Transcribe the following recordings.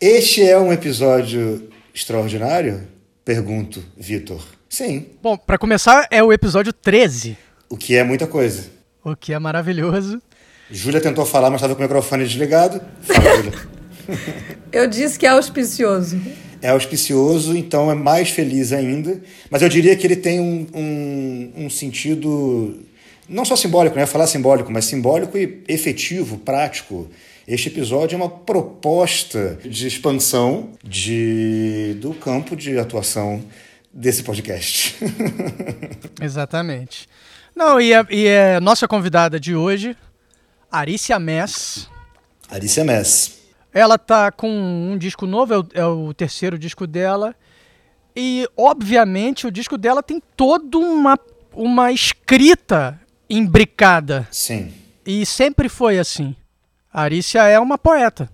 Este é um episódio extraordinário? Pergunto, Vitor. Sim. Bom, para começar, é o episódio 13. O que é muita coisa. O que é maravilhoso. Júlia tentou falar, mas estava com o microfone desligado. Fala, Júlia. Eu disse que é auspicioso. É auspicioso, então é mais feliz ainda. Mas eu diria que ele tem um, um, um sentido, não só simbólico, não é falar simbólico, mas simbólico e efetivo, prático. Este episódio é uma proposta de expansão de, do campo de atuação desse podcast. Exatamente. Não, e a, e a nossa convidada de hoje, Arícia Mess. Arícia Mess. Ela tá com um disco novo, é o, é o, terceiro disco dela. E, obviamente, o disco dela tem toda uma, uma escrita imbricada. Sim. E sempre foi assim. Arícia é uma poeta.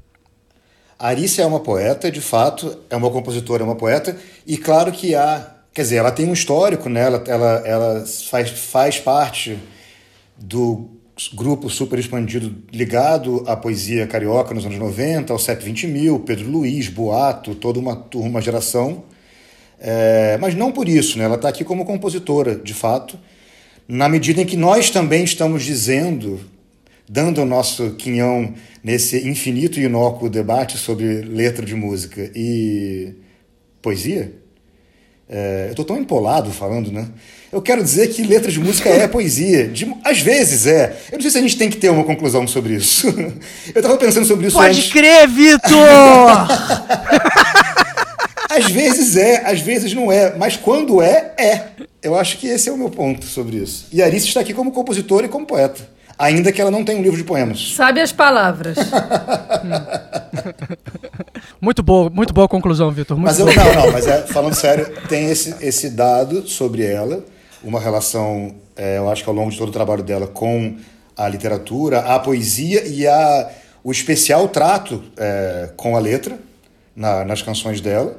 Arícia é uma poeta, de fato, é uma compositora, é uma poeta. E claro que há. Quer dizer, ela tem um histórico, né? ela, ela, ela faz, faz parte do grupo super expandido ligado à poesia carioca nos anos 90, ao CEP 20 mil, Pedro Luiz, Boato, toda uma turma, uma geração. É, mas não por isso, né? ela está aqui como compositora, de fato, na medida em que nós também estamos dizendo, dando o nosso quinhão nesse infinito e inócuo debate sobre letra de música e poesia. É, eu estou tão empolado falando, né? Eu quero dizer que letra de música é poesia. De, às vezes é. Eu não sei se a gente tem que ter uma conclusão sobre isso. Eu estava pensando sobre isso Pode antes. crer, Vitor! às vezes é, às vezes não é. Mas quando é, é. Eu acho que esse é o meu ponto sobre isso. E Arice está aqui como compositora e como poeta. Ainda que ela não tenha um livro de poemas. Sabe as palavras. muito boa, muito boa conclusão, Vitor. Mas eu, não, não, mas é, falando sério, tem esse, esse dado sobre ela, uma relação, é, eu acho que ao longo de todo o trabalho dela com a literatura, a poesia e a, o especial trato é, com a letra na, nas canções dela.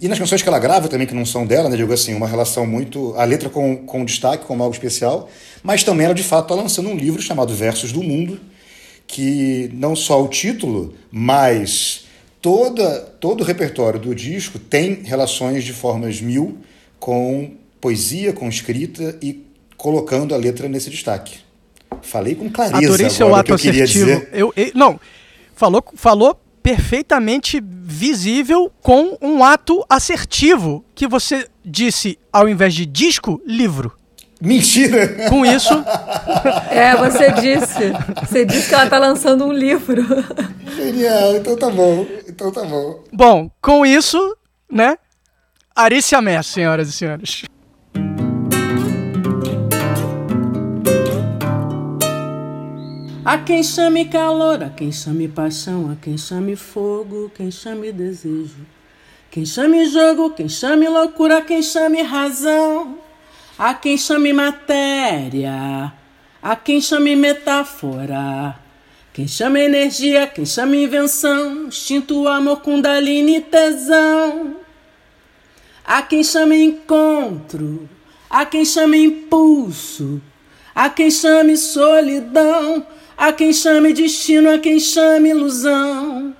E nas canções que ela grava também, que não são dela, né? Digo assim, uma relação muito. A letra com, com destaque, como algo especial. Mas também ela, de fato, está lançando um livro chamado Versos do Mundo, que não só o título, mas toda, todo o repertório do disco tem relações de formas mil com poesia, com escrita e colocando a letra nesse destaque. Falei com clareza Adorei seu agora ato que eu queria assertivo. dizer. Eu, eu- não, falou, falou perfeitamente visível com um ato assertivo que você disse ao invés de disco, livro. Mentira! Com isso, É, você disse. Você disse que ela tá lançando um livro. Genial, então tá bom. Então tá bom. bom, com isso, né? Arícia Mess, senhoras e senhores. A quem chame calor, a quem chame paixão, a quem chame fogo, quem chame desejo. Quem chame jogo, quem chame loucura, quem chame razão. A quem chame matéria, a quem chame metáfora. Quem chame energia, quem chame invenção, instinto, amor, kundalini, tesão. Há quem chame encontro, há quem chame impulso, há quem chame solidão, há quem chame destino, há quem chame ilusão.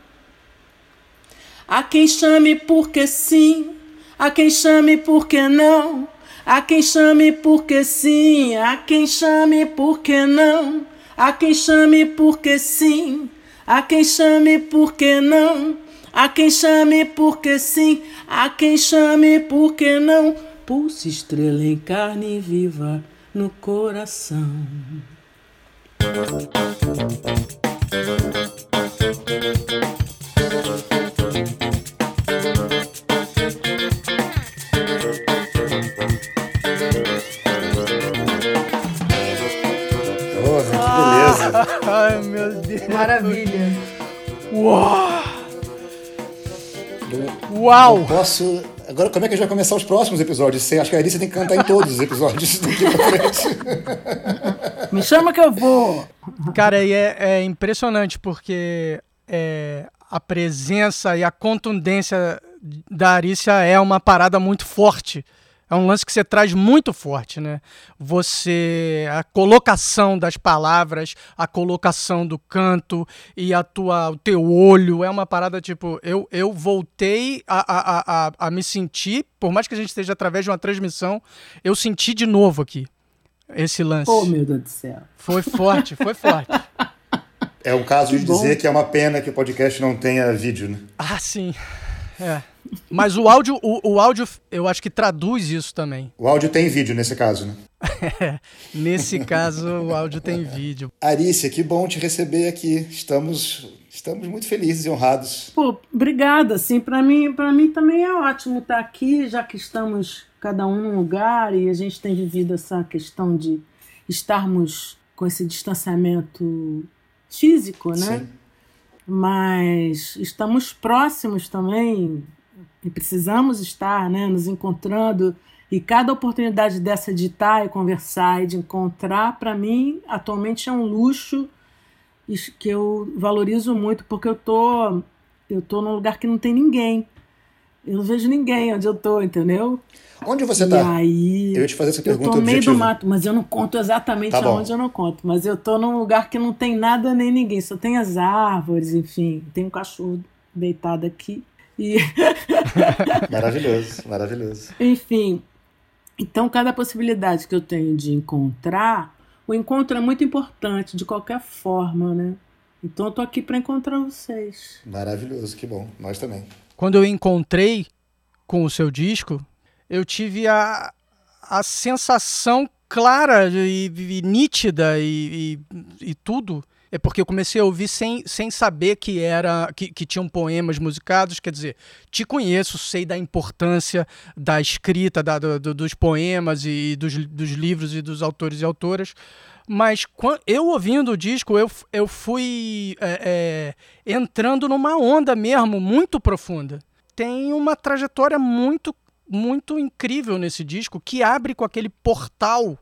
Há quem chame porque sim, há quem chame porque não, há quem chame porque sim, há quem chame porque não, há quem chame porque sim, há quem chame porque não. Há quem chame porque sim, há quem chame porque não. Pulse estrela em carne viva no coração. Porra, que beleza. Ai, meu Deus. Maravilha. Uau! Eu Uau! posso. Agora, como é que a gente vai começar os próximos episódios? Você- Acho que a Alice tem que cantar em todos os episódios daqui pra frente. Me chama que eu vou. Cara, e é, é impressionante porque é, a presença e a contundência da Arícia é uma parada muito forte É um lance que você traz muito forte, né? Você. A colocação das palavras, a colocação do canto e a tua, o teu olho. É uma parada tipo. Eu, eu voltei a, a, a, a me sentir, por mais que a gente esteja através de uma transmissão, eu senti de novo aqui esse lance. Oh, meu Deus do céu. Foi forte, foi forte. É o caso Que de bom. dizer que é uma pena que o podcast não tenha vídeo, né? Ah, sim. É. Mas o áudio, o, o áudio, eu acho que traduz isso também. O áudio tem vídeo nesse caso, né? Nesse caso, o áudio tem vídeo. Arícia, que bom te receber aqui. Estamos, estamos muito felizes e honrados. Pô, obrigada, assim, para mim, para mim também é ótimo estar aqui, já que estamos cada um num lugar e a gente tem vivido essa questão de estarmos com esse distanciamento físico, né? Sim. Mas estamos próximos também e precisamos estar, né, nos encontrando e cada oportunidade dessa de estar e conversar e de encontrar, para mim, atualmente é um luxo que eu valorizo muito, porque eu tô, eu tô num lugar que não tem ninguém. Eu não vejo ninguém onde eu tô, entendeu? Onde você e está? aí, Eu ia te fazer essa eu pergunta tô no meio do mato, mas eu não conto exatamente Tá aonde eu não conto. Mas eu tô num lugar que não tem nada nem ninguém, só tem as árvores, enfim. Tem um cachorro deitado aqui. E, Maravilhoso, maravilhoso. enfim, então cada possibilidade que eu tenho de encontrar, o encontro é muito importante de qualquer forma, né? Então eu tô aqui para encontrar vocês. Maravilhoso, que bom. Nós também. Quando eu encontrei com o seu disco, eu tive a, a sensação clara e, e nítida e, e, e tudo. É porque eu comecei a ouvir sem, sem saber que era que, que tinham poemas musicados. Quer dizer, te conheço, sei da importância da escrita, da, do- do- dos poemas e dos, dos livros e dos autores e autoras. Mas eu ouvindo o disco, eu, eu fui é, é, entrando numa onda mesmo, muito profunda. Tem uma trajetória muito, muito incrível nesse disco, que abre com aquele portal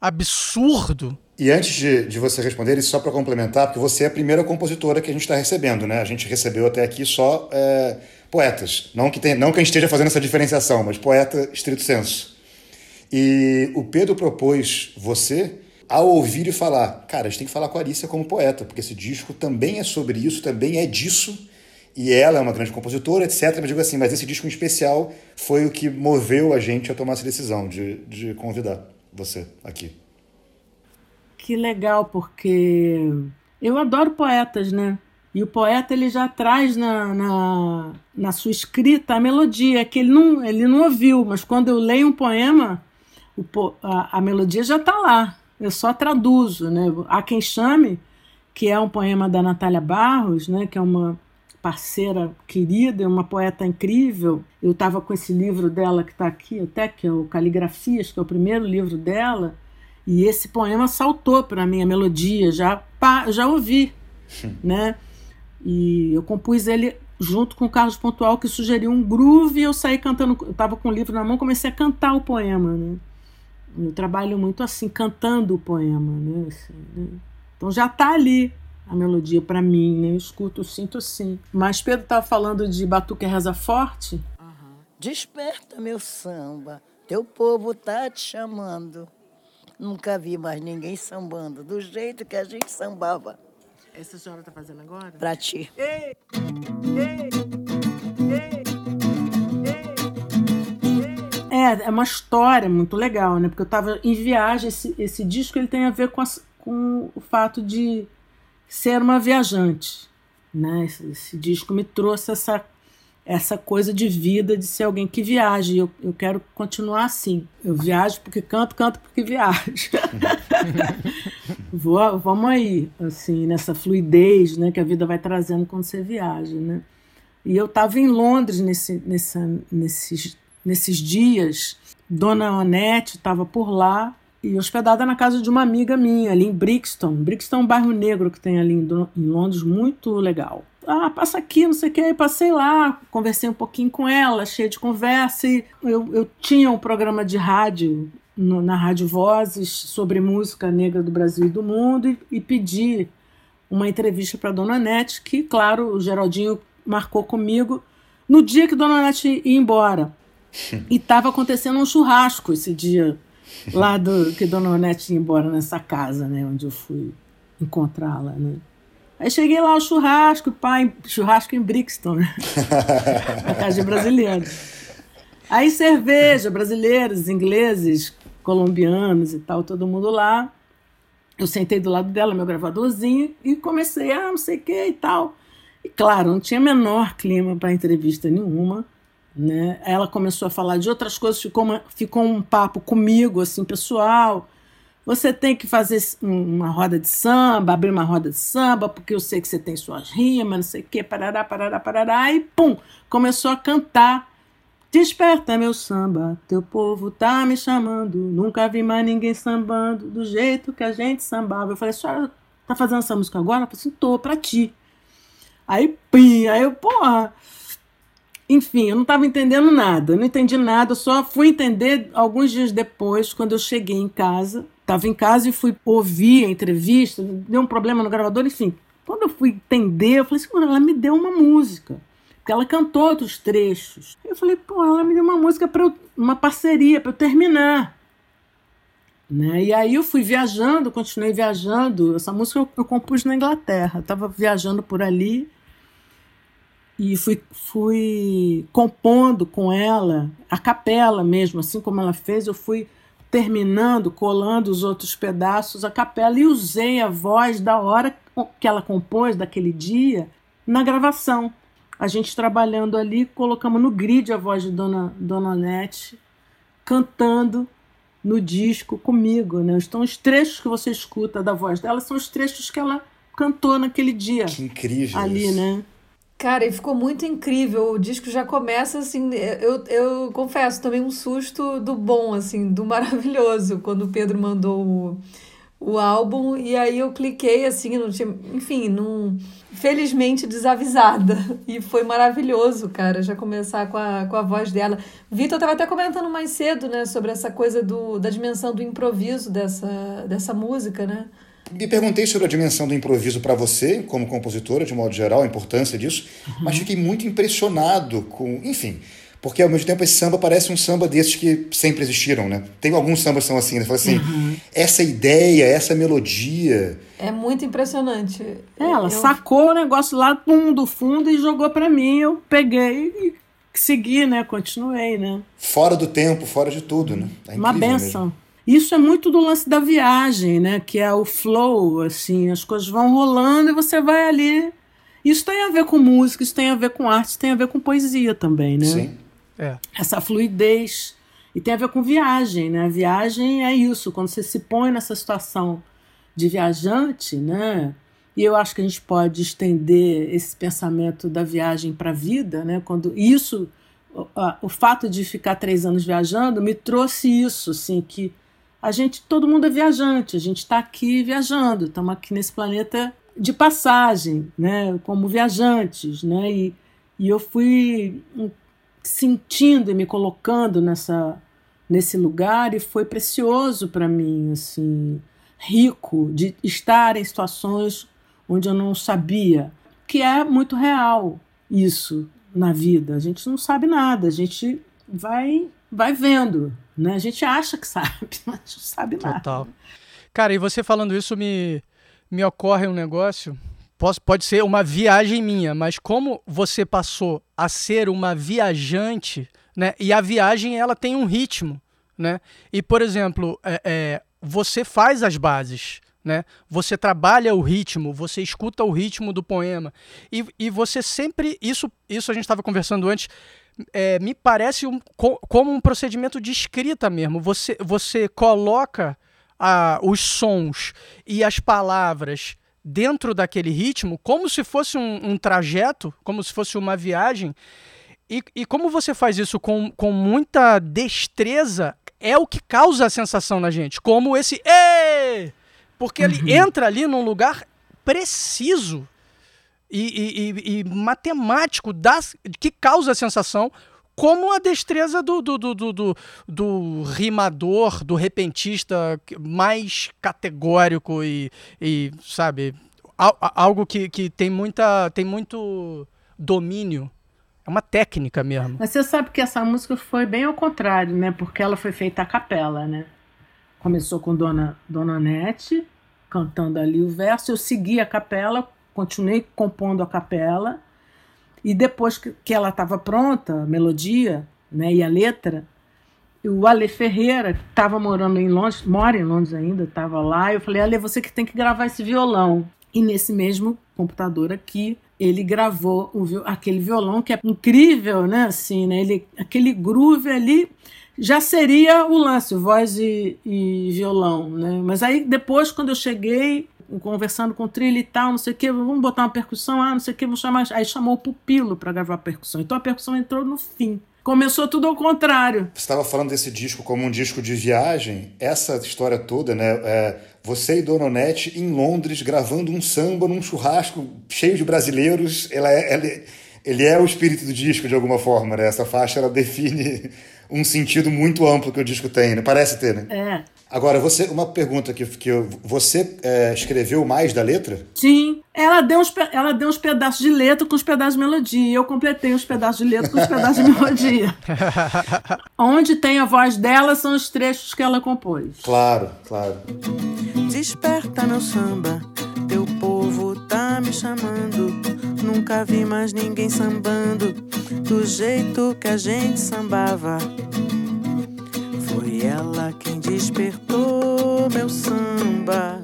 absurdo. E antes de, de você responder, e só para complementar, porque você é a primeira compositora que a gente está recebendo, né? A gente recebeu até aqui só é, poetas. Não que, tem, não que a gente esteja fazendo essa diferenciação, mas poeta estrito senso. E o Pedro propôs você ao ouvir e falar, cara, a gente tem que falar com a Arícia como poeta, porque esse disco também é sobre isso, também é disso, e ela é uma grande compositora, etc. Mas digo assim, mas esse disco em especial foi o que moveu a gente a tomar essa decisão de, de convidar você aqui. Que legal, porque eu adoro poetas, né? E o poeta ele já traz na, na, na sua escrita a melodia, que ele não, ele não ouviu, mas quando eu leio um poema, o a, a melodia já está lá. Eu só traduzo, né? Há quem chame, que é um poema da Natália Barros, né? Que é uma parceira querida, uma poeta incrível. Eu estava com esse livro dela que está aqui até, que é o Caligrafias, que é o primeiro livro dela. E esse poema saltou para mim, a melodia, já, já ouvi, né? E eu compus ele junto com o Carlos Pontual, que sugeriu um groove, e eu saí cantando, eu estava com o livro na mão, comecei a cantar o poema, né? Eu trabalho muito assim, cantando o poema, né? Assim, né? Então já tá ali a melodia para mim, né? Eu escuto, sinto assim. Mas Pedro estava falando de Batuque Reza Forte, Desperta, meu samba, teu povo tá te chamando. Nunca vi mais ninguém sambando do jeito que a gente sambava essa senhora tá fazendo agora? pra ti. É, é uma história muito legal, né? Porque eu estava em viagem, esse, esse disco ele tem a ver com, as- com o fato de ser uma viajante, né? Esse, esse disco me trouxe essa, essa coisa de vida, de ser alguém que viaja, eu, eu quero continuar assim. Eu viajo porque canto, canto porque viajo. Vou, vamos aí, assim, nessa fluidez, né? Que a vida vai trazendo quando você viaja, né? E eu estava em Londres nesse, nessa, nesses, nesses dias. Dona Onete estava por lá e hospedada na casa de uma amiga minha, ali em Brixton. Brixton é um bairro negro que tem ali em, Londres, muito legal. Ah, passa aqui, não sei o que. Aí passei lá, conversei um pouquinho com ela, cheia de conversa. E eu, eu tinha um programa de rádio no- na Rádio Vozes sobre música negra do Brasil e do mundo e, e pedi uma entrevista para Dona Nete, que, claro, o Geraldinho marcou comigo no dia que Dona Nete ia embora. e estava acontecendo um churrasco esse dia, lá do que Dona Onete ia embora nessa casa, né? Onde eu fui encontrá-la, né? Aí cheguei lá ao churrasco, pai, churrasco em Brixton, né? Na casa de brasileiro. Aí cerveja, brasileiros, ingleses, colombianos e tal, todo mundo lá. Eu sentei do lado dela, meu gravadorzinho, e comecei, ah, não sei o que e tal. E claro, não tinha menor clima para entrevista nenhuma. Né? Ela começou a falar de outras coisas, ficou, uma, ficou um papo comigo, assim, pessoal. Você tem que fazer uma roda de samba, abrir uma roda de samba, porque eu sei que você tem suas rimas, não sei o quê, parará, parará, parará, e pum, começou a cantar. Desperta meu samba, teu povo tá me chamando. Nunca vi mais ninguém sambando do jeito que a gente sambava. Eu falei, senhora tá fazendo essa música agora? Eu falei assim, tô, pra ti. Aí, pim, aí eu, porra. Enfim, eu não estava entendendo nada, eu não entendi nada, eu só fui entender alguns dias depois, quando eu cheguei em casa. Estava em casa e fui ouvir a entrevista, deu um problema no gravador, enfim. Quando eu fui entender, eu falei assim, ela me deu uma música. Porque ela cantou outros trechos. Eu falei, pô, ela me deu uma música para uma parceria para eu terminar. Né? E aí eu fui viajando, continuei viajando. Essa música eu, eu compus na Inglaterra. Estava viajando por ali e fui, fui compondo com ela, a capela mesmo, assim como ela fez, eu fui terminando, colando os outros pedaços, a capela, e usei a voz da hora que ela compôs, daquele dia, na gravação. A gente trabalhando ali, colocamos no grid a voz de Dona, Dona Nete, cantando no disco comigo. Né? Então, os trechos que você escuta da voz dela são os trechos que ela cantou naquele dia. Que incrível. Ali, isso. né? Cara, e ficou muito incrível. O disco já começa assim. Eu, eu confesso, também um susto do bom, assim, do maravilhoso, quando o Pedro mandou o, o álbum. E aí eu cliquei assim, não tinha. Enfim, não. Felizmente desavisada. E foi maravilhoso, cara, já começar com a, com a voz dela. Vitor estava até comentando mais cedo, né, sobre essa coisa do, da dimensão do improviso dessa, dessa música, né? Me perguntei sobre a dimensão do improviso para você, como compositora, de modo geral, a importância disso, uhum. mas fiquei muito impressionado com. Enfim, porque ao mesmo tempo esse samba parece um samba desses que sempre existiram, né? Tem alguns sambas que são assim, né? Fala assim, uhum. essa ideia, essa melodia. É muito impressionante. É, ela eu... sacou o negócio lá pum, do fundo e jogou para mim, eu peguei e segui, né? Continuei, né? Fora do tempo, fora de tudo, né? É Uma benção. Mesmo. Isso é muito do lance da viagem, né? Que é o flow, assim, as coisas vão rolando e você vai ali. Isso tem a ver com música, isso tem a ver com arte, isso tem a ver com poesia também, né? Sim. É. Essa fluidez. E tem a ver com viagem, né? A viagem é isso, quando você se põe nessa situação de viajante, né? E eu acho que a gente pode estender esse pensamento da viagem para a vida, né? Quando isso, o, o fato de ficar três anos viajando me trouxe isso, assim, que a gente, todo mundo é viajante, a gente está aqui viajando, estamos aqui nesse planeta de passagem, né, como viajantes, né, e, e eu fui sentindo e me colocando nessa nesse lugar e foi precioso para mim, assim, rico de estar em situações onde eu não sabia, que é muito real isso na vida. A gente não sabe nada, a gente vai vai vendo, né? A gente acha que sabe, mas não sabe nada. Total. Cara, e você falando isso me, me ocorre um negócio. Posso, pode ser uma viagem minha, mas como você passou a ser uma viajante, né? E a viagem ela tem um ritmo, né? E por exemplo, é, é, você faz as bases, né? Você trabalha o ritmo, você escuta o ritmo do poema e, e você sempre isso isso a gente estava conversando antes é, me parece um, co, como um procedimento de escrita mesmo. Você, você coloca a, os sons e as palavras dentro daquele ritmo, como se fosse um, um trajeto, como se fosse uma viagem. E, e, como você faz isso com, com muita destreza, é o que causa a sensação na gente. Como esse. Ê! Porque ele uhum. entra ali num lugar preciso e, e, e, matemático das, que causa a sensação, como a destreza do, do, do, do, do rimador, do repentista mais categórico e, e sabe, algo que, que tem, muita, tem muito domínio É uma técnica mesmo. Mas você sabe que essa música foi bem ao contrário, né? Porque ela foi feita a capela, né? Começou com Dona, Dona Nete cantando ali o verso, eu segui a capela, continuei compondo a capela, e depois que, que ela estava pronta, a melodia né, e a letra, o Ale Ferreira, que estava morando em Londres, mora em Londres ainda, estava lá, eu falei, Ale, você que tem que gravar esse violão. E nesse mesmo computador aqui, ele gravou o, aquele violão que é incrível, né? Assim, né? Ele, aquele groove ali já seria o lance, voz e, e violão, né? Mas aí depois, quando eu cheguei, conversando com o trilho e tal, não sei o que, vamos botar uma percussão, ah, não sei o que, vamos chamar. Aí chamou o pupilo para gravar a percussão. Então a percussão entrou no fim. Começou tudo ao contrário. Você estava falando desse disco como um disco de viagem. Essa história toda, né? É, você e Dona Onete em Londres gravando um samba num churrasco cheio de brasileiros. Ela é, ela, é, ele é o espírito do disco de alguma forma, né? Essa faixa ela define um sentido muito amplo que o disco tem, né? Parece ter, né? É. Agora, você, uma pergunta que, que você é, escreveu mais da letra? Sim. Ela deu, uns, ela deu uns pedaços de letra com os pedaços de melodia. Eu completei os pedaços de letra com os pedaços de melodia. Onde tem a voz dela são os trechos que ela compôs. Claro, claro. Desperta meu samba, teu povo tá me chamando. Nunca vi mais ninguém sambando do jeito que a gente sambava. Foi ela quem despertou meu samba.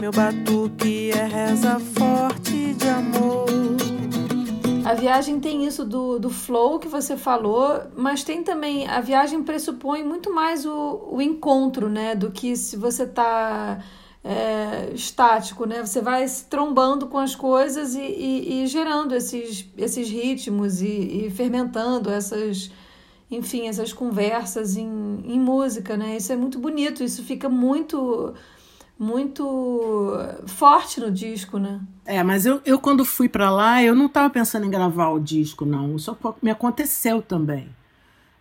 Meu batuque é reza forte de amor. A viagem tem isso do, do flow que você falou, mas tem também. A viagem pressupõe muito mais o, o encontro, né? Do que se você tá é, estático, né? Você vai se trombando com as coisas e, e, e gerando esses, esses ritmos e, e, fermentando essas, enfim, essas conversas em, em música, né? Isso é muito bonito, isso fica muito muito forte no disco, né? É, mas eu, eu quando fui para lá, eu não estava pensando em gravar o disco, não. Isso me aconteceu também.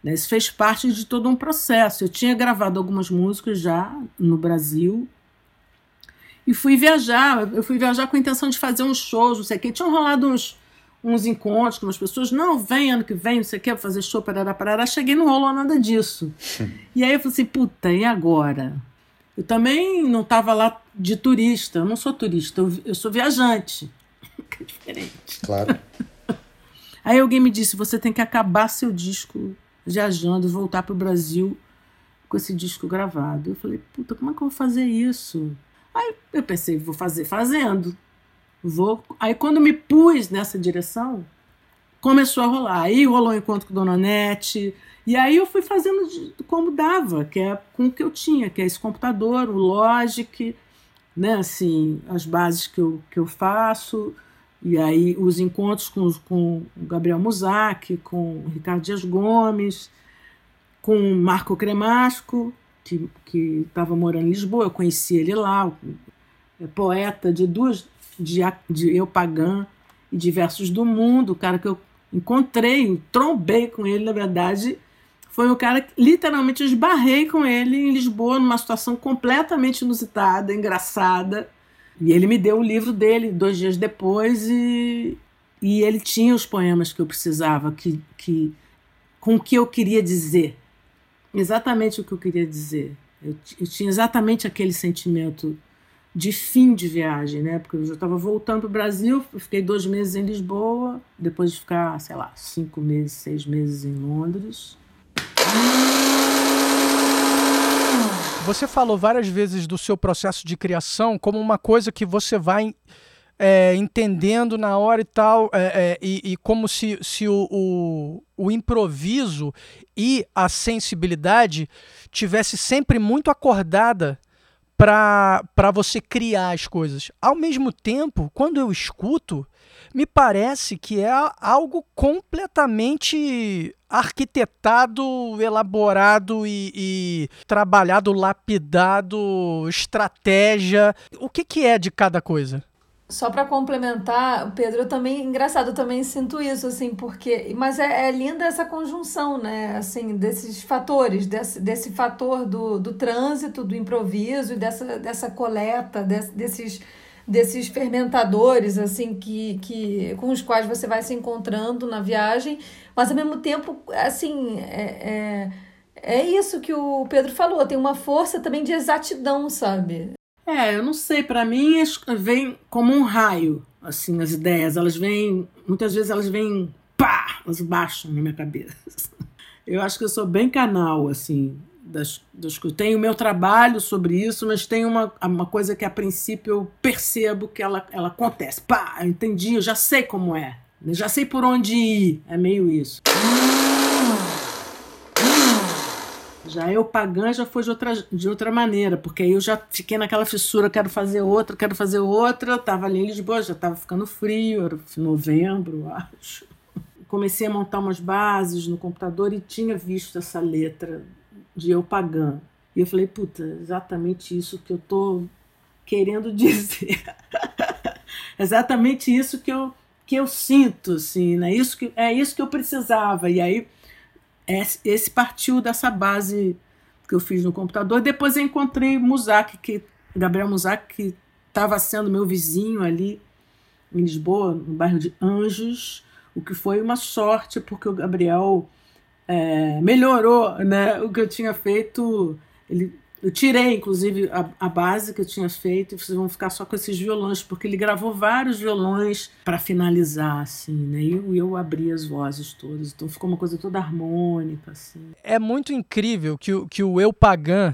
Né? Isso fez parte de todo um processo. Eu tinha gravado algumas músicas já no Brasil, e fui viajar. Eu fui viajar com a intenção de fazer uns shows, não sei o quê. Tinham rolado uns, uns encontros com as pessoas. Não, vem ano que vem, não sei o quê, fazer show, parará, parará. Cheguei não rolou nada disso. e aí eu falei assim, puta, e agora? Eu também não estava lá de turista. Eu não sou turista, eu, eu sou viajante. que é diferente. Claro. aí alguém me disse, você tem que acabar seu disco viajando e voltar para o Brasil com esse disco gravado. Eu falei, puta, como é que eu vou fazer isso? Aí eu pensei, vou fazer fazendo. Vou. Aí quando me pus nessa direção, começou a rolar. Aí rolou um encontro com Dona Nete. E aí eu fui fazendo como dava, que é com o que eu tinha, que é esse computador, o Logic, né, assim, as bases que eu, que eu faço. E aí os encontros com, com o Gabriel Musac, com o Ricardo Dias Gomes, com o Marco Cremasco, que estava morando em Lisboa, eu conheci ele lá, é poeta de duas, de, de Eu Pagã e diversos do mundo, o cara que eu encontrei, trombei com ele, na verdade, foi o cara que literalmente esbarrei com ele em Lisboa, numa situação completamente inusitada, engraçada. E ele me deu o livro dele dois dias depois e, e ele tinha os poemas que eu precisava, que, que, com o que eu queria dizer exatamente o que eu queria dizer. Eu, eu tinha exatamente aquele sentimento de fim de viagem, né? Porque eu já estava voltando para o Brasil, fiquei dois meses em Lisboa, depois de ficar, sei lá, cinco meses, seis meses em Londres. Você falou várias vezes do seu processo de criação como uma coisa que você vai é, entendendo na hora e tal, é, é, e, e, como se, se o, o, o, improviso e a sensibilidade tivesse sempre muito acordada para você criar as coisas. Ao mesmo tempo, quando eu escuto, me parece que é algo completamente arquitetado, elaborado e, e, trabalhado, lapidado, estratégia. O que, que é de cada coisa? Só para complementar, Pedro, eu também, engraçado, eu também sinto isso, assim, porque. Mas é, é linda essa conjunção, né? Assim, desses fatores, desse, desse fator do, do trânsito, do improviso e dessa, dessa coleta, desse, desses desses fermentadores assim que, que com os quais você vai se encontrando na viagem, mas ao mesmo tempo assim é, é, é isso que o Pedro falou, tem uma força também de exatidão, sabe? É, eu não sei, para mim vem como um raio, assim, as ideias, elas vêm, muitas vezes elas vêm, pá, elas baixam na minha cabeça. Eu acho que eu sou bem canal, assim, das, das Tenho o meu trabalho sobre isso, mas tem uma, uma coisa que a princípio eu percebo que ela, ela acontece. Pá, entendi, eu já sei como é. Eu já sei por onde ir. É meio isso. Já eu pagã já foi de outra, de outra maneira, porque aí eu já fiquei naquela fissura, quero fazer outra, quero fazer outra. tava ali em Lisboa, já tava ficando frio, era novembro, acho. Comecei a montar umas bases no computador e tinha visto essa letra de eu pagã. E eu falei, puta, exatamente isso que eu tô querendo dizer. exatamente isso que eu, que eu sinto, assim, né? isso que, é isso que eu precisava. E aí, esse partiu dessa base que eu fiz no computador. Depois eu encontrei Musak, que, Gabriel Musak, que estava sendo meu vizinho ali em Lisboa, no bairro de Anjos, o que foi uma sorte, porque o Gabriel é, melhorou né, o que eu tinha feito. Ele, eu tirei, inclusive, a, a, base que eu tinha feito e vocês vão ficar só com esses violões, porque ele gravou vários violões para finalizar, assim, né? E eu, eu abri as vozes todas, então ficou uma coisa toda harmônica, assim. É muito incrível que, o, que o eu pagã,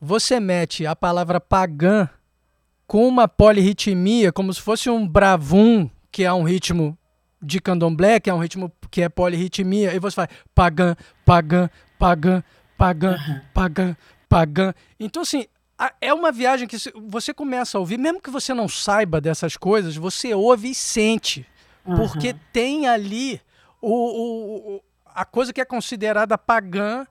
você mete a palavra pagã com uma polirritmia, como se fosse um bravum, que é um ritmo de candomblé, que é um ritmo que é polirritmia, e você faz pagã, pagã, pagã, pagã, pagã, pagã. Então, assim, é uma viagem que você começa a ouvir, mesmo que você não saiba dessas coisas, você ouve e sente. Uhum. Porque tem ali o, o, a coisa que é considerada pagã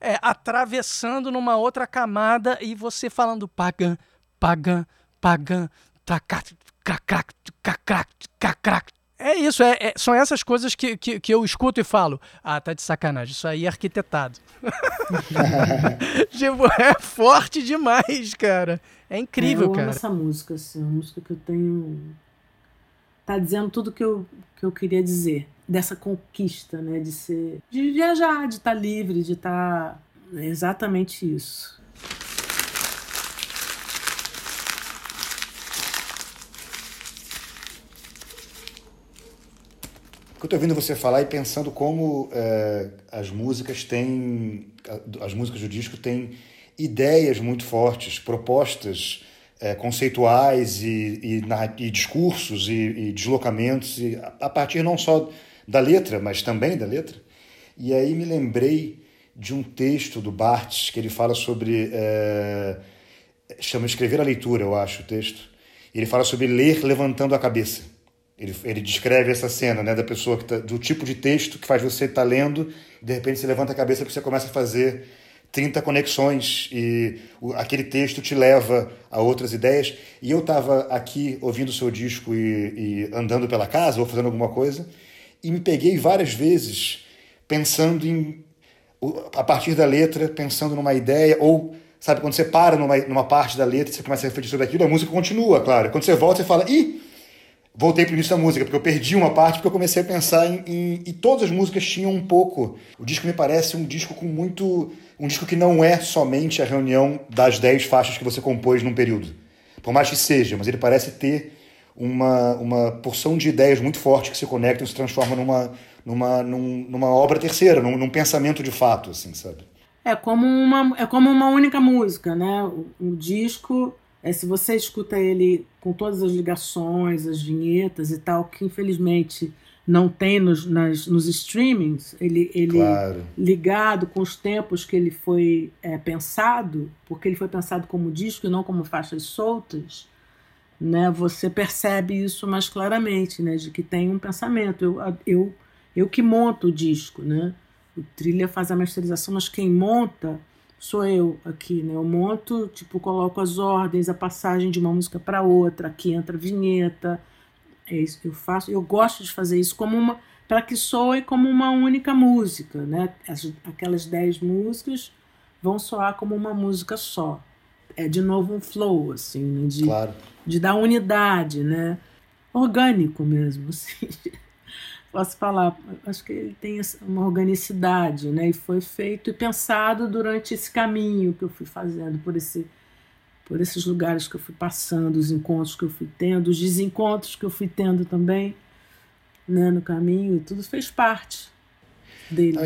é, atravessando numa outra camada e você falando pagã, pagã, pagã, tacac, cacrac, cacrac, cacrac, é isso, é, é, são essas coisas que, que, que, eu escuto e falo. Ah, tá de sacanagem, isso aí é arquitetado. tipo, é forte demais, cara. É incrível, é, eu cara. Eu amo essa música, assim, uma música que eu tenho. Tá dizendo tudo que eu, que eu queria dizer. Dessa conquista, né? De ser. De viajar, de estar tá livre, de estar. Tá... É exatamente isso. Eu estou ouvindo você falar e pensando como é, as músicas têm, as músicas do disco têm ideias muito fortes, propostas é, conceituais e, e, e discursos e, e, deslocamentos, e a partir não só da letra, mas também da letra. E aí me lembrei de um texto do Barthes que ele fala sobre. É, chama Escrever a Leitura, eu acho, o texto. Ele fala sobre ler levantando a cabeça. Ele, ele descreve essa cena, né, da pessoa tá, do tipo de texto que faz você estar tá lendo, e de repente você levanta a cabeça porque você começa a fazer 30 conexões e o, aquele texto te leva a outras ideias. E eu estava aqui ouvindo o seu disco e, e andando pela casa ou fazendo alguma coisa e me peguei várias vezes pensando em a partir da letra, pensando numa ideia ou sabe quando você para numa, numa parte da letra, você começa a refletir sobre aquilo, a música continua, claro. Quando você volta, você fala, ih, voltei para o início da música, porque eu perdi uma parte, porque eu comecei a pensar em, em, E todas as músicas tinham um pouco. O disco me parece um disco com muito. Um disco que não é somente a reunião das 10 faixas que você compôs num período. Por mais que seja, mas ele parece ter uma, uma porção de ideias muito forte que se conectam e se transformam numa, numa, num, numa obra terceira, num, num pensamento de fato, assim, sabe? É como uma, é como uma única música, né? O, o disco é, se você escuta ele com todas as ligações, as vinhetas e tal, que infelizmente não tem nos, nas, nos streamings, ele, ele claro. ligado com os tempos que ele foi é, pensado, porque ele foi pensado como disco e não como faixas soltas, né, você percebe isso mais claramente, né, de que tem um pensamento. Eu, eu, eu que monto o disco, né? O Trilha faz a masterização, mas quem monta sou eu aqui, né? Eu monto, tipo, coloco as ordens, a passagem de uma música para outra, aqui entra a vinheta. É isso que eu faço. Eu gosto de fazer isso como uma para que soe como uma única música, né? As, aquelas dez músicas vão soar como uma música só. É de novo um flow, assim, né? de, claro. de dar unidade, né? Orgânico mesmo, assim. Posso falar, acho que ele tem uma organicidade, né? E foi feito e pensado durante esse caminho que eu fui fazendo por esse por esses lugares que eu fui passando, os encontros que eu fui tendo, os desencontros que eu fui tendo também, né, no caminho, tudo fez parte dele.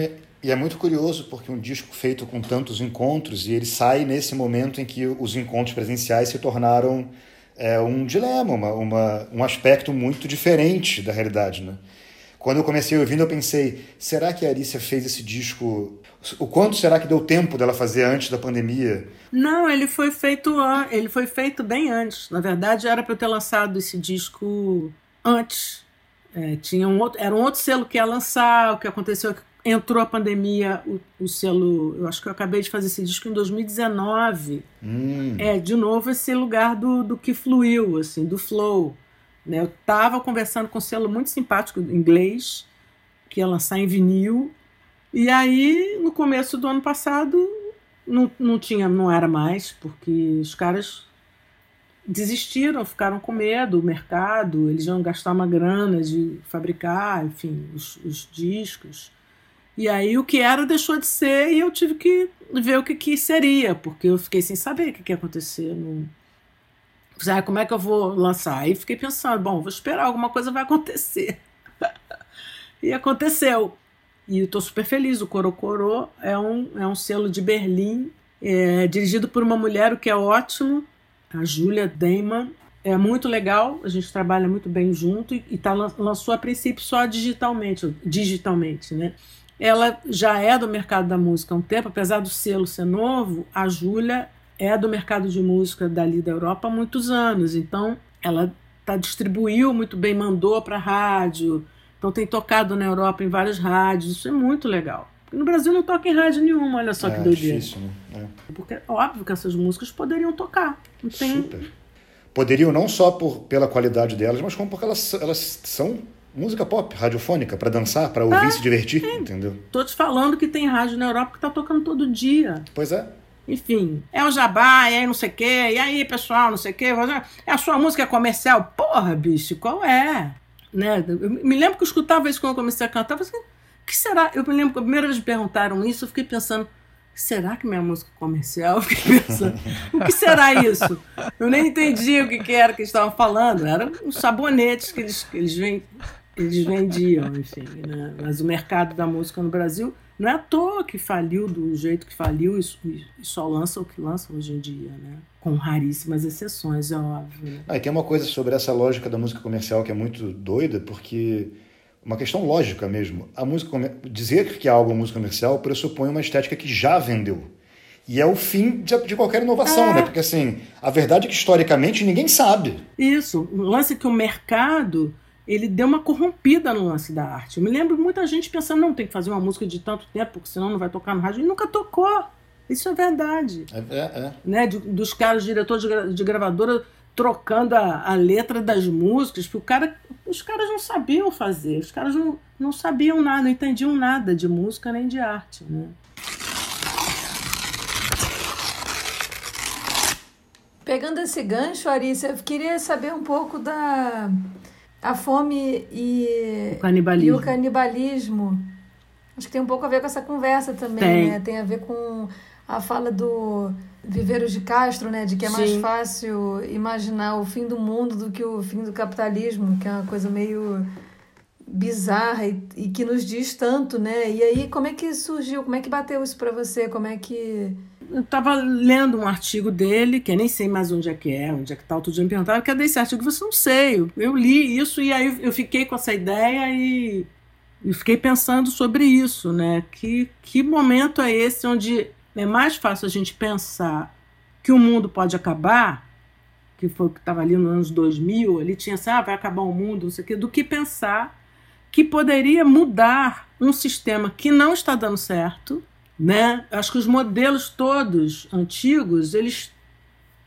E é muito curioso porque um disco feito com tantos encontros e ele sai nesse momento em que os encontros presenciais se tornaram é, um dilema, uma, uma, um aspecto muito diferente da realidade, né? Quando eu comecei ouvindo, eu pensei: será que a Arícia fez esse disco? O quanto será que deu tempo dela fazer antes da pandemia? Não, ele foi feito ele foi feito bem antes. Na verdade, era para eu ter lançado esse disco antes. É, tinha um outro, era um outro selo que ia lançar. O que aconteceu é que entrou a pandemia, o, o, selo. Eu acho que eu acabei de fazer esse disco em 2019. Hum. É, de novo, esse lugar do, do que fluiu, assim, do flow. Né? Eu estava conversando com um selo muito simpático inglês, que ia lançar em vinil. E aí, no começo do ano passado, não, não tinha, não era mais, porque os caras desistiram, ficaram com medo, o mercado, eles iam gastar uma grana de fabricar, enfim, os, os discos. E aí o que era deixou de ser e eu tive que ver o que, que seria, porque eu fiquei sem saber o que, que ia acontecer. Ah, como é que eu vou lançar? Aí fiquei pensando, bom, vou esperar, alguma coisa vai acontecer. e aconteceu. E estou super feliz. O Coro Coro é um, é um selo de Berlim, é, dirigido por uma mulher, o que é ótimo, a Julia Deiman. É muito legal, a gente trabalha muito bem junto e, e tá, lançou a princípio só digitalmente, digitalmente, né? ela já é do mercado da música há um tempo, apesar do selo ser novo, a Júlia é do mercado de música dali da Europa há muitos anos. Então, ela tá, distribuiu muito bem, mandou para rádio. Então, tem tocado na Europa em várias rádios. Isso é muito legal. No Brasil não toca em rádio nenhuma, olha só é, que doideira. Difícil, né? É. Porque óbvio que essas músicas poderiam tocar. Não tem... Super. Poderiam não só por, pela qualidade delas, mas como porque elas, elas são música pop, radiofônica, para dançar, para ouvir, é, se divertir, é. entendeu? Tô te falando que tem rádio na Europa que tá tocando todo dia. Pois é. Enfim, é o jabá, aí não sei o quê, e aí, pessoal, não sei o quê. É a sua música comercial? Porra, bicho, qual é? Né? Eu me lembro que eu escutava isso quando eu comecei a cantar. Eu assim, que será? Eu me lembro que a primeira vez me perguntaram isso, eu fiquei pensando, será que minha música é comercial? Eu fiquei pensando, o que será isso? Eu nem entendi o que, que era que eles estavam falando. Eram os sabonetes que eles, que eles vendiam, enfim. Né? Mas o mercado da música no Brasil não é à toa que faliu do jeito que faliu e, só lança o que lança hoje em dia, né? Com raríssimas exceções, é óbvio. Né? Ah, e tem uma coisa sobre essa lógica da música comercial que é muito doida, porque uma questão lógica mesmo. A música dizer que algo é música comercial pressupõe uma estética que já vendeu. E é o fim de, de qualquer inovação, é. né? Porque assim, a verdade é que historicamente ninguém sabe. Isso, o lance é que o mercado ele deu uma corrompida no lance da arte. Eu me lembro muita gente pensando, não, tem que fazer uma música de tanto tempo, porque senão não vai tocar no rádio. E nunca tocou. Isso é verdade. É, é, é. Né? De, dos caras, diretores de, gra de gravadora, trocando a, a, letra das músicas, porque o cara, os caras não sabiam fazer, os caras não, não sabiam nada, não entendiam nada de música nem de arte. Né? Pegando esse gancho, Arícia, eu queria saber um pouco da a fome e o canibalismo. e o canibalismo. Acho que tem um pouco a ver com essa conversa também, tem. né? Tem a ver com a fala do Viveiros de Castro, né? De que é Sim. mais fácil imaginar o fim do mundo do que o fim do capitalismo, que é uma coisa meio bizarra e, e que nos diz tanto, né? E aí, como é que surgiu? Como é que bateu isso para você? Como é que eu estava lendo um artigo dele, que eu nem sei mais onde é que é, onde é que está. Outro dia me perguntaram, cadê esse artigo? Você não sei. Eu, eu li isso e aí eu fiquei com essa ideia e, e fiquei pensando sobre isso, né? Que, que momento é esse onde é mais fácil a gente pensar que o mundo pode acabar, que foi que estava ali nos anos 2000, ele tinha assim, ah, vai acabar o mundo, não sei o quê, do que pensar que poderia mudar um sistema que não está dando certo, né? Acho que os modelos todos antigos, eles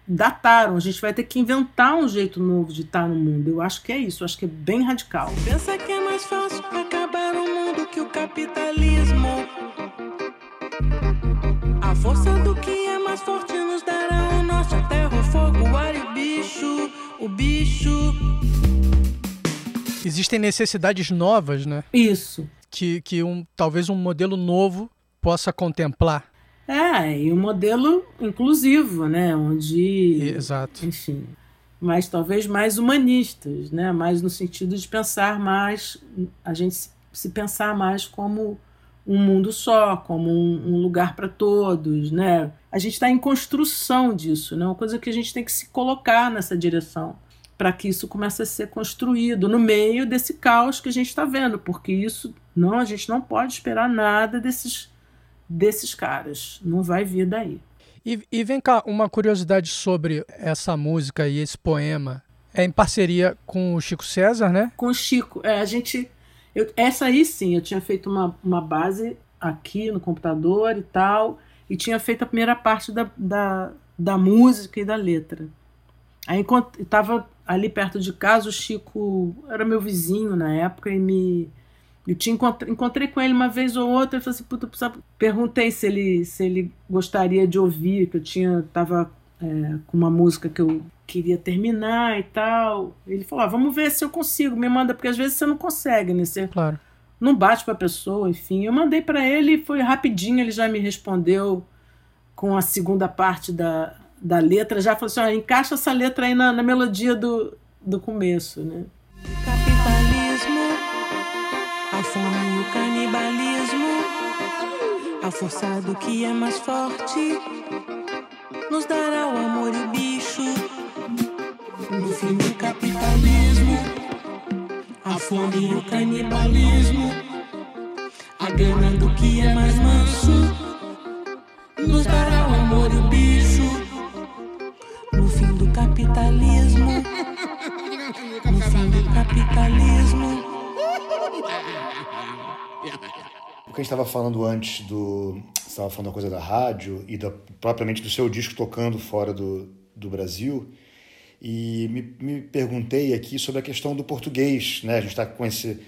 dataram. A gente vai ter que inventar um jeito novo de estar no mundo. Eu acho que é isso, eu acho que é bem radical. Pensa que é mais fácil acabar o mundo que o capitalismo. A força do que é mais forte nos dará o nosso terra, o fogo, o ar e o bicho. O Existem necessidades novas, né? Isso. Que, que um, talvez um modelo novo possa contemplar. É, e um modelo inclusivo, né? Onde. Exato. Enfim. Mas talvez mais humanistas, né? Mais no sentido de pensar mais. A gente se, pensar mais como um mundo só, como um, um lugar para todos, né? A gente está em construção disso, né? Uma coisa que a gente tem que se colocar nessa direção para que isso comece a ser construído no meio desse caos que a gente está vendo, porque isso não a gente não pode esperar nada desses desses caras. Não vai vir daí. E, e vem cá, uma curiosidade sobre essa música e esse poema. É em parceria com o Chico César, né? Com o Chico. É, a gente. Eu, essa aí sim, eu tinha feito uma, uma base aqui no computador e tal, e tinha feito a primeira parte da, da, da música e da letra. Aí estava ali perto de casa, o Chico era meu vizinho na época e me eu te encontrei, encontrei com ele uma vez ou outra e falei assim, puta, perguntei se ele, se ele gostaria de ouvir, que eu tinha, tava é, com uma música que eu queria terminar e tal. Ele falou, ah, vamos ver se eu consigo, me manda, porque às vezes você não consegue, né? Você claro. não bate pra pessoa, enfim. Eu mandei para ele e foi rapidinho, ele já me respondeu com a segunda parte da, da letra, já falou assim, ah, encaixa essa letra aí na, na melodia do, do começo, né? A força do que é mais forte, nos dará o amor e o bicho. No fim do capitalismo, a fome e o canibalismo, a gana do que é mais manso, nos dará o amor e o bicho. No fim do capitalismo, no fim do capitalismo. O que a gente estava falando antes do. Você estava falando da coisa da rádio e da, propriamente do seu disco tocando fora do, do Brasil. E me, me perguntei aqui sobre a questão do português. Né? A gente está com esse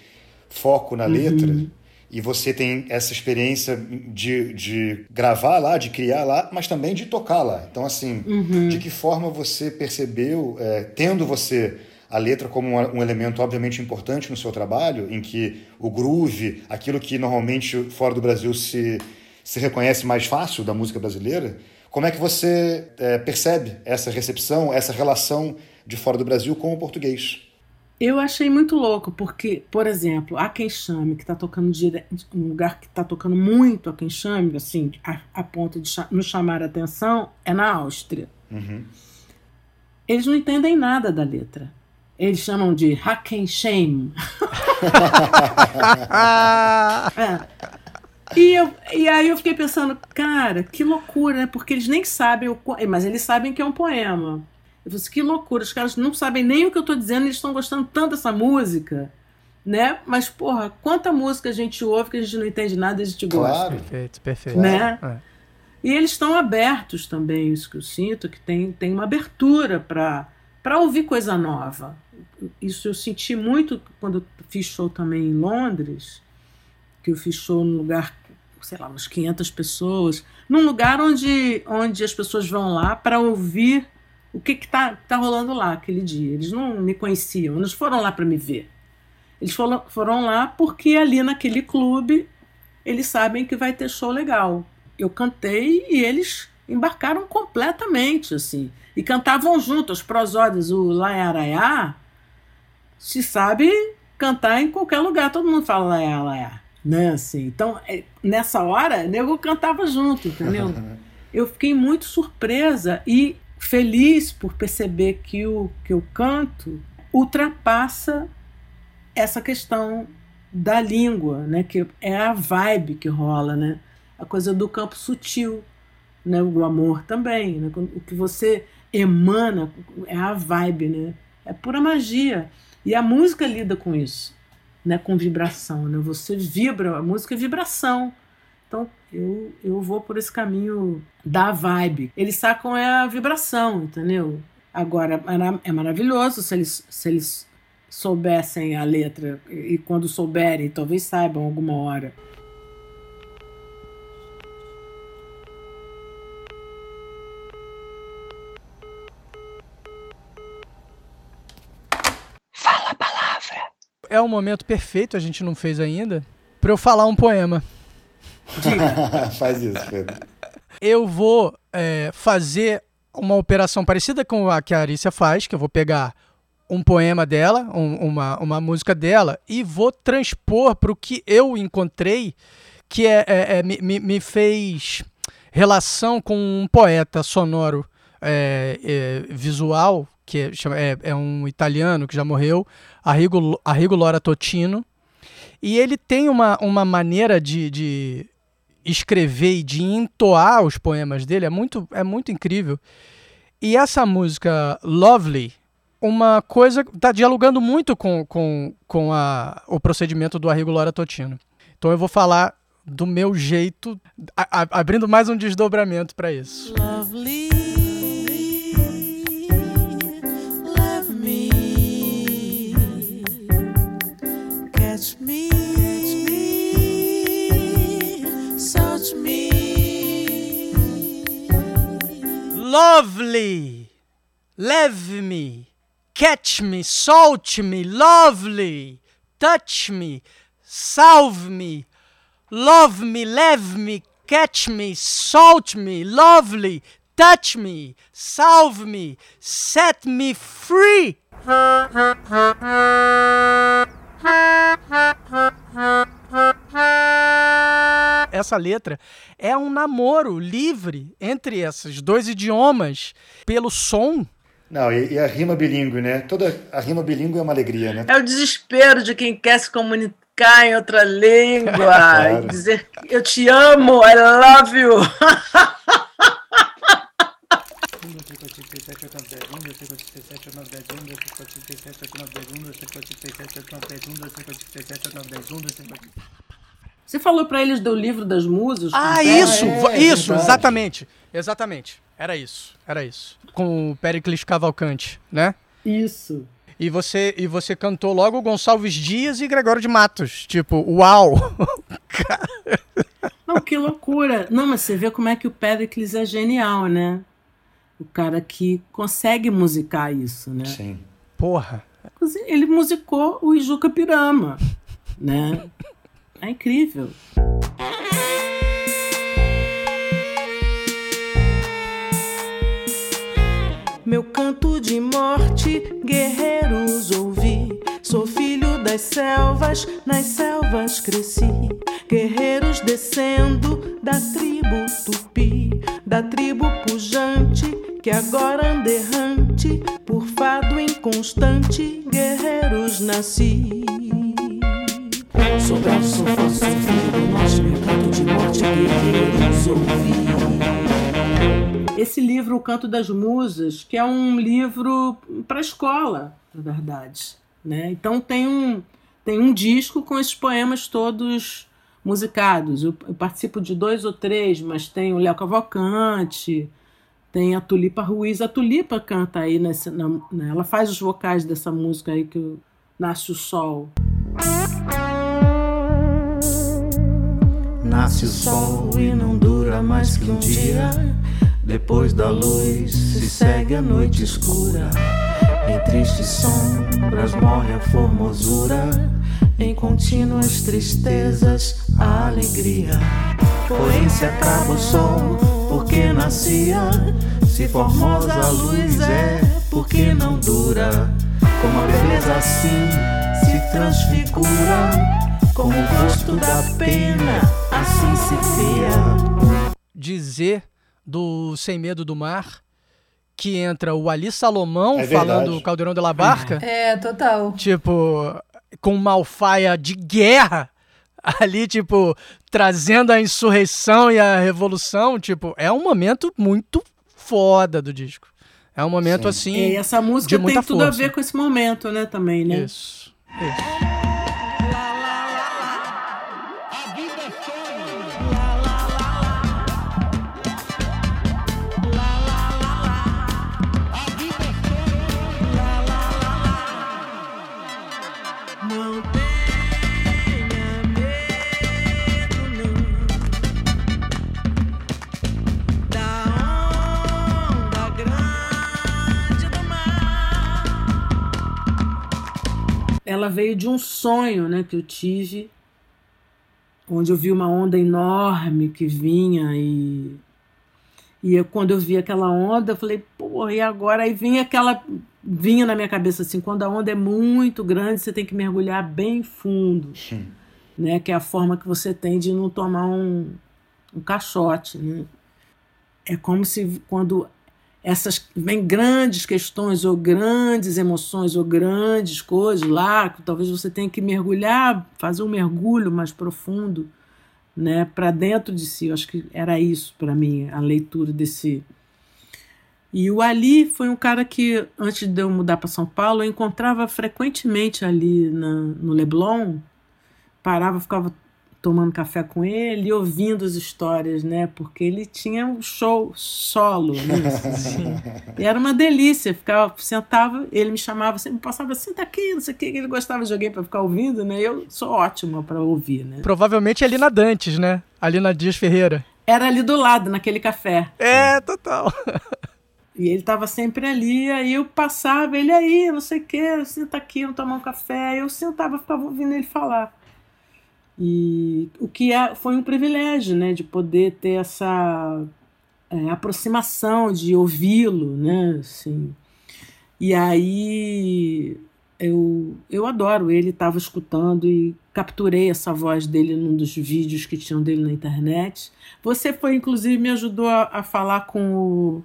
foco na letra. Uhum. E você tem essa experiência de, de gravar lá, de criar lá, mas também de tocar lá. Então, assim, uhum. de que forma você percebeu, é, tendo você a letra como um elemento obviamente importante no seu trabalho, em que o groove, aquilo que normalmente fora do Brasil se, se reconhece mais fácil da música brasileira, como é que você é, percebe essa recepção, essa relação de fora do Brasil com o português? Eu achei muito louco, porque, por exemplo, a Quem Chame, que está tocando dire... um lugar que está tocando muito a Quem Chame, assim, a, a ponto de nos chamar a atenção, é na Áustria. Uhum. Eles não entendem nada da letra. Eles chamam de Hackenshame. é. E, eu, e aí eu fiquei pensando, cara, que loucura, né? Porque eles nem sabem, o, mas eles sabem que é um poema. Eu falei assim, que loucura, os caras não sabem nem o que eu tô dizendo, eles estão gostando tanto dessa música, né? Mas, porra, quanta música a gente ouve que a gente não entende nada e a gente gosta. Claro. Perfeito, perfeito. Né? É. E eles estão abertos também, isso que eu sinto, que tem, tem uma abertura para ouvir coisa nova isso eu senti muito quando fiz show também em Londres, que eu fiz show num lugar, sei lá, umas 500 pessoas, num lugar onde, onde as pessoas vão lá para ouvir o que está tá rolando lá aquele dia. Eles não me conheciam, eles foram lá para me ver. Eles foram, foram lá porque ali naquele clube eles sabem que vai ter show legal. Eu cantei e eles embarcaram completamente, assim. E cantavam juntos, os prosódios, o Laiaraiá, se sabe cantar em qualquer lugar, todo mundo fala lá, lá, né? Assim, então, é, nessa hora, nego cantava junto, entendeu? Eu fiquei muito surpresa e feliz por perceber que o que eu canto ultrapassa essa questão da língua, né? Que é a vibe que rola, né? A coisa do campo sutil, né? O amor também, né? O que você emana é a vibe, né? É pura magia. E a música lida com isso, né, com vibração, né? Você vibra, a música é vibração. Então eu, eu vou por esse caminho da vibe. Eles sacam é a vibração, entendeu? Agora é maravilhoso se eles, se eles soubessem a letra e quando souberem, talvez saibam alguma hora é o momento perfeito, a gente não fez ainda, pra eu falar um poema. Faz isso, Pedro. Eu vou é, fazer uma operação parecida com a que a Arícia faz, que eu vou pegar um poema dela, um- uma, uma música dela, e vou transpor para o que eu encontrei, que é, é- é- me, me- me fez relação com um poeta sonoro é, é, visual, que é, é um italiano que já morreu, Arrigo, Arrigo Lora Totino, e ele tem uma, uma maneira de, de escrever e de entoar os poemas dele, é muito, é muito incrível. E essa música Lovely, uma coisa está dialogando muito com, com, com a, o procedimento do Arrigo Lora Totino. Então eu vou falar do meu jeito, a- a- abrindo mais um desdobramento para isso. Lovely, Lovely, leve me, catch me, salt me, lovely, touch me, salve me, love me, leve me, catch me, salt me, lovely, touch me, salve me, set me free. Essa letra é um namoro livre entre esses dois idiomas pelo som. Não, e, e a rima bilíngue, né? Toda a rima bilíngue é uma alegria, né? É o desespero de quem quer se comunicar em outra língua Claro. e dizer eu te amo, I love you. Você falou pra eles do livro das musas? Ah, com isso! é, é isso, verdade. exatamente. Exatamente. Era isso. Era isso. Com o Pericles Cavalcante, né? Isso. E você, e você cantou logo Gonçalves Dias e Gregório de Matos. Tipo, uau! Não, que loucura. Não, mas você vê como é que o Pericles é genial, né? O cara que consegue musicar isso, né? Sim. Porra. Ele musicou o Ijuca Pirama, né? É incrível. Meu canto de morte, guerreiros ouvi. Sou filho das selvas, nas selvas cresci. Guerreiros descendo da tribo tupi, da tribo pujante, que agora anda errante, por fado inconstante, guerreiros nasci. Sou braço, sou força, sou filho do norte, meu canto de morte, guerreiros ouvi. Esse livro, O Canto das Musas, que é um livro para escola, na verdade. Né? Então tem um, tem um disco com esses poemas todos musicados. Eu, eu participo de dois ou três, mas tem o Léo Cavalcante, tem a Tulipa Ruiz. A Tulipa canta aí, nessa, na, né? ela faz os vocais dessa música aí que o- Nasce o Sol. Nasce o sol e não dura mais que um dia. Depois da luz se segue a noite escura. Em tristes sombras morre a formosura. Em contínuas tristezas a alegria. Se acaba o sol, porque nascia. Se formosa a luz é, porque não dura. Como a beleza assim se transfigura. Como o gosto da pena assim se cria. Dizer do Sem Medo do Mar que entra o Ali Salomão É falando o Caldeirão de la Barca. É, total. tipo, com uma alfaia de guerra ali, tipo, trazendo a insurreição e a revolução, tipo, é um momento muito foda do disco. É um momento assim. E essa música de muita tem tudo a força. ver com esse momento, né, também, né? Isso. Isso. Ela veio de um sonho né, que eu tive, onde eu vi uma onda enorme que vinha e. E eu, quando eu vi aquela onda, eu falei, porra, e agora? Aí vinha aquela. Vinha na minha cabeça assim: quando a onda é muito grande, você tem que mergulhar bem fundo. Né, que é a forma que você tem de não tomar um, um caixote. Né? É como se quando essas vem grandes questões ou grandes emoções ou grandes coisas lá, que talvez você tenha que mergulhar, fazer um mergulho mais profundo, né, para dentro de si. Eu acho que era isso para mim a leitura desse. E o Ali foi um cara que antes de eu mudar para São Paulo eu encontrava frequentemente ali na, no Leblon, parava, ficava tomando café com ele e ouvindo as histórias, né? Porque ele tinha um show solo, né? Assim. e era uma delícia. Ficava, sentava, ele me chamava, sempre passava, senta aqui, não sei o que, ele gostava de alguém para ficar ouvindo, né? Eu sou ótima para ouvir, né? Provavelmente ali na Dantes, né? Ali na Dias Ferreira. Era ali do lado, naquele café. É, total. E ele estava sempre ali, aí eu passava, ele aí, não sei o que, senta aqui, vamos tomar um café. Eu sentava, ficava ouvindo ele falar. E o que é, foi um privilégio, né, de poder ter essa é, aproximação, de ouvi-lo, né, assim. E aí eu, eu adoro ele, estava escutando e capturei essa voz dele num dos vídeos que tinham dele na internet. Você foi, inclusive, me ajudou a, a falar com o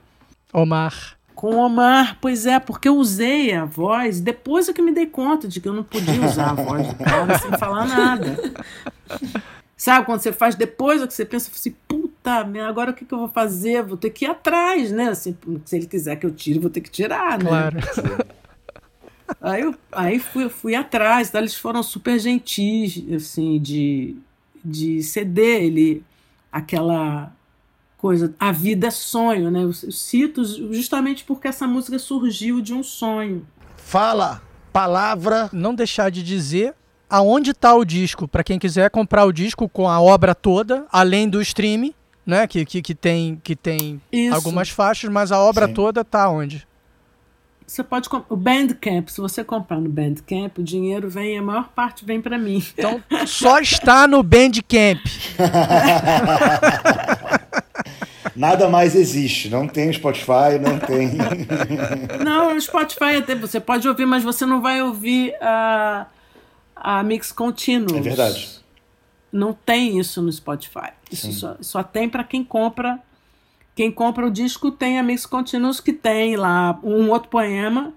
Omar. Com o Omar, pois é, porque eu usei a voz depois é que me dei conta de que eu não podia usar a voz do cara sem falar nada. Sabe, quando você faz depois é que você pensa assim, puta, agora o que, que eu vou fazer? Vou ter que ir atrás, né? Assim, se ele quiser que eu tire, vou ter que tirar, né? Claro. Aí, eu, aí fui, fui atrás, tá? eles foram super gentis, assim, de, de ceder ele aquela coisa, a vida é sonho, né? Eu cito justamente porque essa música surgiu de um sonho. Fala, palavra. Não deixar de dizer aonde está o disco, para quem quiser comprar o disco com a obra toda, além do stream, né? Que, que, que tem, que tem algumas faixas, mas a obra Sim. toda tá onde? Você pode o Bandcamp, se você comprar no Bandcamp, o dinheiro vem, a maior parte vem para mim. Então, só está no Bandcamp. Nada mais existe. Não tem Spotify, não tem. não, o Spotify até você pode ouvir, mas você não vai ouvir a, a Mix Continuous. É verdade. Não tem isso no Spotify. Isso só, só tem para quem compra. Quem compra o disco tem a Mix Continuous, que tem lá um outro poema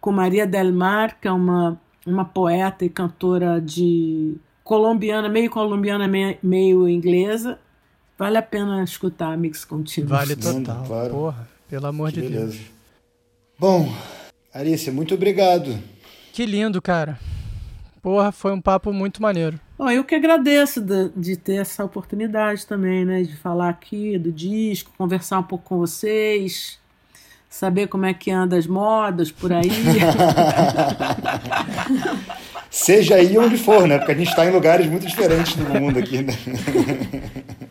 com Maria Del Mar, que é uma, uma poeta e cantora de colombiana, meio colombiana, meio, meio inglesa Vale a pena escutar Mix Contínuo. Vale total. claro. Porra, pelo amor que de beleza. Deus. Bom, Arícia, muito obrigado. Que lindo, cara. Porra, foi um papo muito maneiro. Bom, eu que agradeço de, de, ter essa oportunidade também, né? De falar aqui do disco, conversar um pouco com vocês, saber como é que anda as modas por aí. Seja aí onde for, né? Porque a gente está em lugares muito diferentes do mundo aqui, né?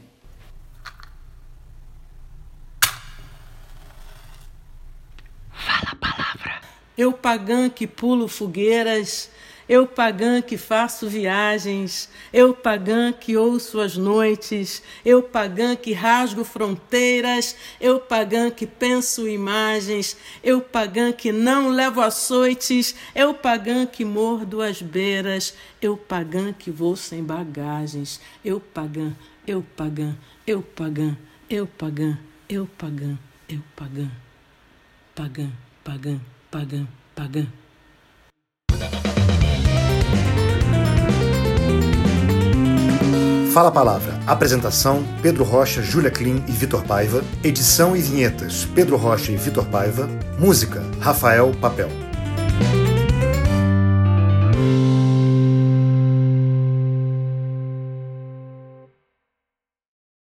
Eu pagã que pulo fogueiras, eu pagã que faço viagens, eu pagã que ouço as noites, eu pagã que rasgo fronteiras, eu pagã que penso imagens, eu pagã que não levo açoites, eu pagã que mordo as beiras, eu pagã que vou sem bagagens, eu pagã, eu pagã, eu pagã, eu pagã, eu pagã, eu pagã, pagã, pagã pagã, pagã. Fala a Palavra. Apresentação: Pedro Rocha, Júlia Klim e Vitor Paiva. Edição e vinhetas: Pedro Rocha e Vitor Paiva. Música: Rafael Papel.